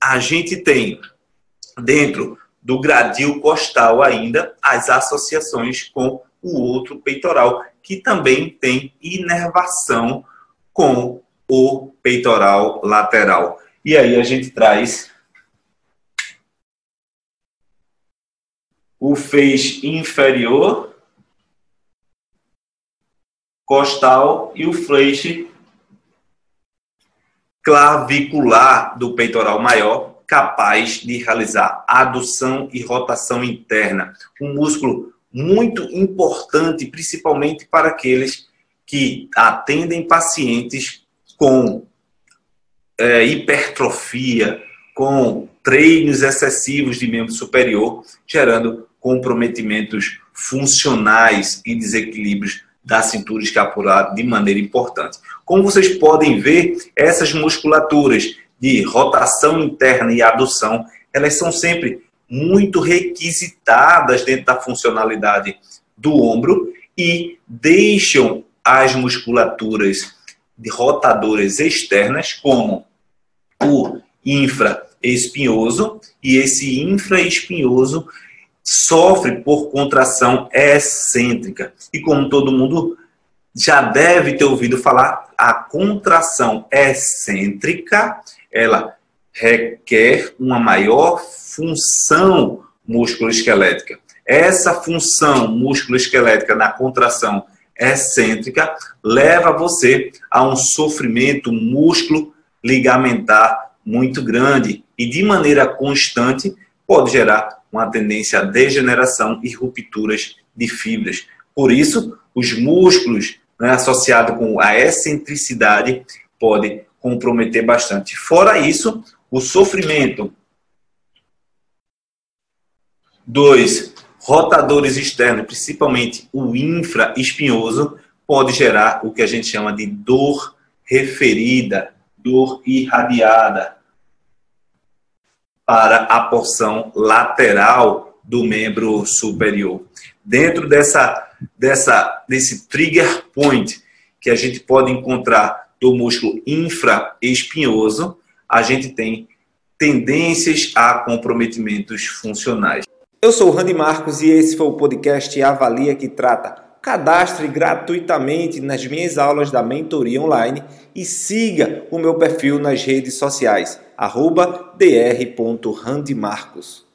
a gente tem dentro do gradil costal ainda as associações com o outro peitoral, que também tem inervação com o peitoral lateral. E aí a gente traz o feixe inferior costal e o feixe clavicular do peitoral maior, capaz de realizar adução e rotação interna. Um músculo muito importante, principalmente para aqueles que atendem pacientes com é, hipertrofia, com treinos excessivos de membro superior, gerando comprometimentos funcionais e desequilíbrios da cintura escapular de maneira importante. Como vocês podem ver, essas musculaturas de rotação interna e adução, elas são sempre muito requisitadas dentro da funcionalidade do ombro e deixam as musculaturas de rotadoras externas, como o infraespinhoso, e esse infraespinhoso sofre por contração excêntrica. E como todo mundo já deve ter ouvido falar, a contração excêntrica, ela requer uma maior função musculoesquelética. Essa função musculoesquelética na contração excêntrica leva você a um sofrimento músculo ligamentar muito grande e de maneira constante pode gerar uma tendência à degeneração e rupturas de fibras. Por isso, os músculos né, associados com a excentricidade podem comprometer bastante. Fora isso, o sofrimento dos rotadores externos, principalmente o infraespinhoso, pode gerar o que a gente chama de dor referida, dor irradiada, para a porção lateral do membro superior. Dentro dessa, dessa, desse trigger point que a gente pode encontrar do músculo infraespinhoso, a gente tem tendências a comprometimentos funcionais. Eu sou o Randy Marcos e esse foi o podcast Avalia que trata. Cadastre gratuitamente nas minhas aulas da mentoria online e siga o meu perfil nas redes sociais arroba dr.randimarcos.